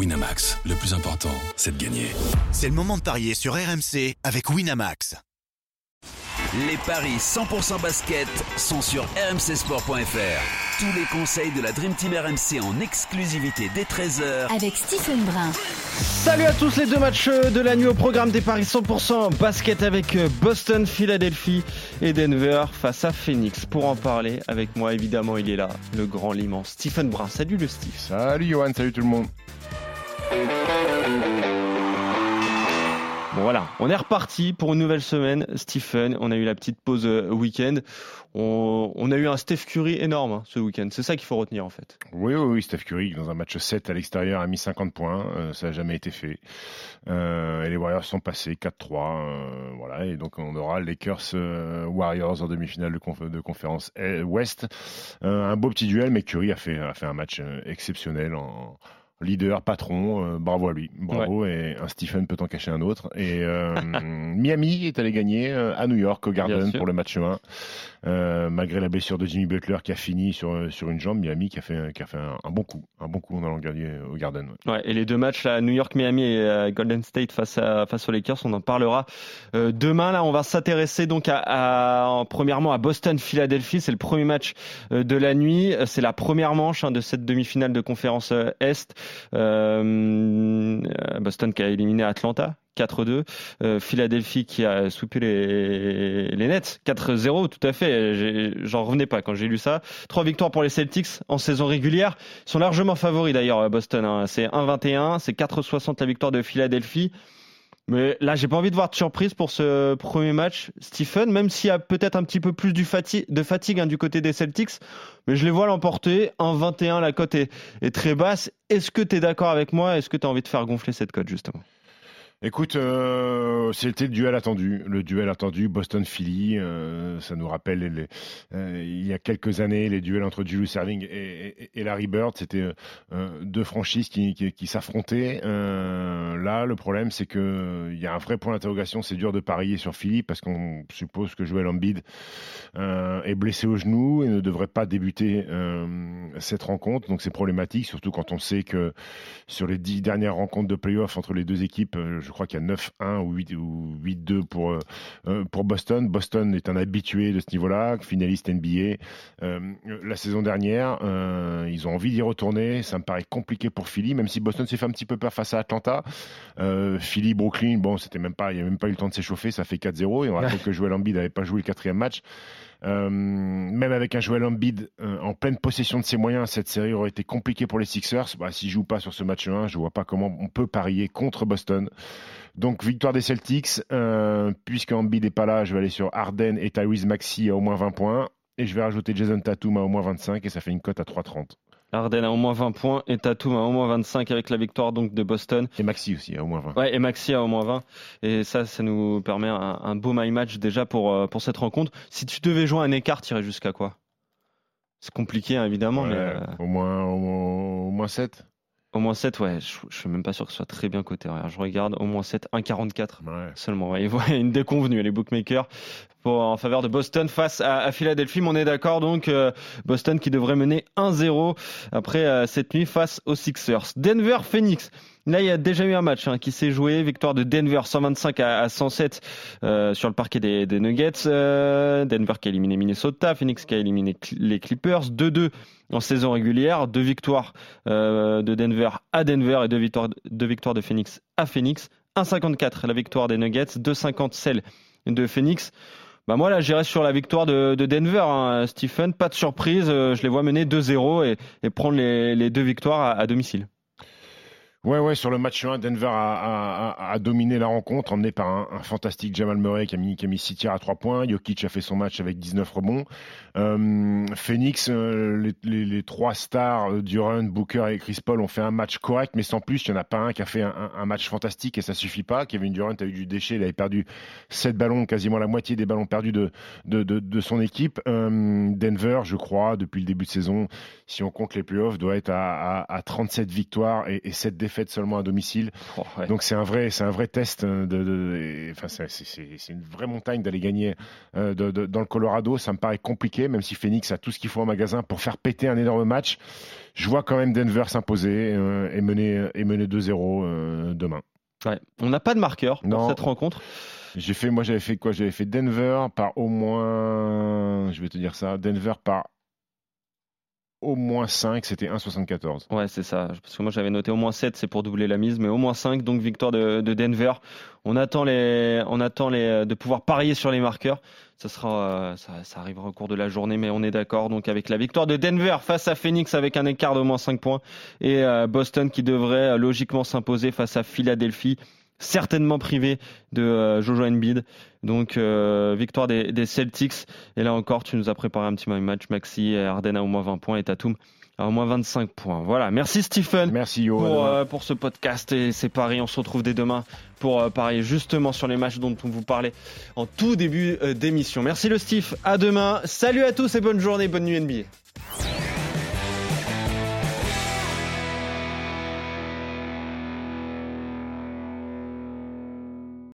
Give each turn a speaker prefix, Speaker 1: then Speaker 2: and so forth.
Speaker 1: Winamax, le plus important, c'est de gagner.
Speaker 2: C'est le moment de parier sur RMC avec Winamax.
Speaker 3: Les paris 100% basket sont sur rmcsport.fr. Tous les conseils de la Dream Team RMC en exclusivité dès 13h
Speaker 4: avec Stephen Brun.
Speaker 5: Salut à tous les deux matchs de la nuit au programme des paris 100% basket avec Boston, Philadelphie et Denver face à Phoenix. Pour en parler avec moi, évidemment, il est là, le grand, l'immense Stephen Brun. Salut le Steve.
Speaker 6: Salut Johan, salut tout le monde.
Speaker 5: Voilà, on est reparti pour une nouvelle semaine. Stephen, on a eu la petite pause euh, week-end. On, a eu un Steph Curry énorme hein, ce week-end. C'est ça qu'il faut retenir en fait.
Speaker 6: Oui, oui, Steph Curry dans un match 7 à l'extérieur a mis 50 points. Euh, ça n'a jamais été fait. Euh, et les Warriors sont passés 4-3. voilà, et donc on aura Lakers Warriors en demi-finale de, de, conférence Ouest. un beau petit duel, mais Curry a fait, a fait un match exceptionnel en leader, patron, euh, bravo à lui, bravo. Et un Stephen peut en cacher un autre. Et euh, Miami est allé gagner euh, à New York au Garden pour le match 1. Euh, malgré la blessure de Jimmy Butler qui a fini sur, sur une jambe, Miami qui a fait, qui a fait un, bon coup, un bon coup en allant gagner au Garden.
Speaker 5: Ouais. et les deux matchs là, New York, Miami et Golden State face à face aux Lakers, on en parlera demain. Là, on va s'intéresser donc à, à, premièrement à Boston, Philadelphie. C'est le premier match de la nuit. C'est la première manche hein, de cette demi-finale de conférence Est. Euh, Boston qui a éliminé Atlanta 4-2. Euh, Philadelphie qui a soupé les, Nets 4-0, tout à fait. J'en revenais pas quand j'ai lu ça. Trois victoires pour les Celtics en saison régulière. Ils sont largement favoris d'ailleurs, Boston. Hein. C'est 1-21, c'est 4-60 la victoire de Philadelphie. Mais là, j'ai pas envie de voir de surprise pour ce premier match, Stephen, même s'il y a peut-être un petit peu plus de fatigue hein, du côté des Celtics. Mais je les vois l'emporter. 1-21, la cote est, est très basse. Est-ce que tu es d'accord avec moi? Est-ce que tu as envie de faire gonfler cette cote, justement?
Speaker 6: Écoute, euh, c'était le duel attendu, le duel attendu Boston-Philly. Euh, ça nous rappelle euh, il y a quelques années les duels entre Julius Erving et, Larry Bird. C'était deux franchises qui, s'affrontaient. là, le problème, c'est que il y a un vrai point d'interrogation. C'est dur de parier sur Philly parce qu'on suppose que Joel Embiid est blessé au genou et ne devrait pas débuter cette rencontre. Donc c'est problématique, surtout quand on sait que sur les dix dernières rencontres de playoff entre les deux équipes, crois qu'il y a 9-1 ou 8-2 pour, euh, euh, pour Boston. Boston est un habitué de ce niveau-là, finaliste NBA. Euh, la saison dernière, ils ont envie d'y retourner. Ça me paraît compliqué pour Philly, même si Boston s'est fait un petit peu peur face à Atlanta. Philly, Brooklyn, bon, c'était même pas, il n'y a même pas eu le temps de s'échauffer, ça fait 4-0. Et on rappelle que Joel Embiid n'avait pas joué le quatrième match. Euh, même avec un Joel Embiid euh, en pleine possession de ses moyens, cette série aurait été compliquée pour les Sixers. Bah, S'ils jouent pas sur ce match 1, je vois pas comment on peut parier contre Boston. Donc victoire des Celtics. Euh, puisque Embiid n'est pas là, je vais aller sur Arden et Tyrese Maxi à au moins 20 points. Et je vais rajouter Jason Tatum à au moins 25 et ça fait une cote à 3,30.
Speaker 5: Arden a au moins 20 points et Tatum a au moins 25 avec la victoire donc de Boston.
Speaker 6: Et Maxi aussi a au moins 20.
Speaker 5: Ouais, et Maxi a au moins 20. Et ça, ça nous permet un, beau my match déjà pour, euh, pour cette rencontre. Si tu devais jouer un écart, tu irais jusqu'à quoi? C'est compliqué hein, évidemment, mais. Euh,
Speaker 6: au, moins, au, moins, au moins 7.
Speaker 5: Au moins 7, ouais, je, je suis même pas sûr que ce soit très bien coté. Je regarde au moins 7, 1,44 ouais. seulement. Ouais, une déconvenue, les bookmakers en faveur de Boston face à, Philadelphie. Mais on est d'accord donc, euh, Boston qui devrait mener 1-0 après euh, cette nuit face aux Sixers. Denver Phoenix. Là, il y a déjà eu un match hein, qui s'est joué. Victoire de Denver 125 à, 107 euh, sur le parquet des, Nuggets. Denver qui a éliminé Minnesota. Phoenix qui a éliminé les Clippers. 2-2 en saison régulière. Deux victoires de Denver à Denver et deux victoires, deux victoires de Phoenix à Phoenix. 1,54 la victoire des Nuggets. 2,50 celle de Phoenix. Bah moi là j'irai sur la victoire de, de Denver, hein, Stephen. Pas de surprise, je les vois mener 2-0 et, et, prendre les, deux victoires à domicile.
Speaker 6: Ouais, ouais, sur le match 1, Denver a, dominé la rencontre, emmené par un, fantastique Jamal Murray qui a mis, qui a mis 6 tirs à 3 points. Jokic a fait son match avec 19 rebonds. Euh, Phoenix, euh, les, les, trois stars, euh, Durant, Booker et Chris Paul, ont fait un match correct, mais sans plus. Il n'y en a pas un qui a fait un, match fantastique et ça suffit pas. Kevin Durant a eu du déchet, il avait perdu 7 ballons, quasiment la moitié des ballons perdus de, son équipe. Denver, je crois, depuis le début de saison, si on compte les playoffs, doit être à, à, à 37 victoires et, et 7 défaites défaites seulement à domicile.
Speaker 5: Oh, ouais.
Speaker 6: Donc c'est un vrai, c'est un vrai test. De, de- et, enfin, c'est- une vraie montagne d'aller gagner euh, de- de- dans le Colorado. Ça me paraît compliqué, même si Phoenix a tout ce qu'il faut en magasin pour faire péter un énorme match. Je vois quand même Denver s'imposer euh, et mener, et mener 2-0 euh, demain.
Speaker 5: Ouais. On n'a pas de marqueur pour cette rencontre.
Speaker 6: J'ai fait, moi j'avais fait quoi? J'avais fait Denver par au moins, je vais te dire ça, Denver par au moins 5, c'était 1,74.
Speaker 5: Ouais, c'est ça. Parce que moi, j'avais noté au moins 7, c'est pour doubler la mise, mais au moins 5, donc victoire de, de Denver. On attend, les, on attend les, de pouvoir parier sur les marqueurs. Ça, sera, euh, ça, ça arrivera au cours de la journée, mais on est d'accord. Donc, avec la victoire de Denver face à Phoenix avec un écart d'au moins 5 points et euh, Boston qui devrait euh, logiquement s'imposer face à Philadelphie, certainement privé de euh, Jojo Embiid. Donc, euh, victoire des, des Celtics. Et là encore, tu nous as préparé un petit match. Maxi, Arden à au moins 20 points et Tatum à au moins 25 points. Voilà. Merci Stephen
Speaker 6: Merci Yo.
Speaker 5: pour, euh, pour ce podcast et ces paris. On se retrouve dès demain pour euh, parier justement sur les matchs dont on vous parlait en tout début d'émission. Merci le Steve. À demain. Salut à tous et bonne journée, bonne nuit NBA.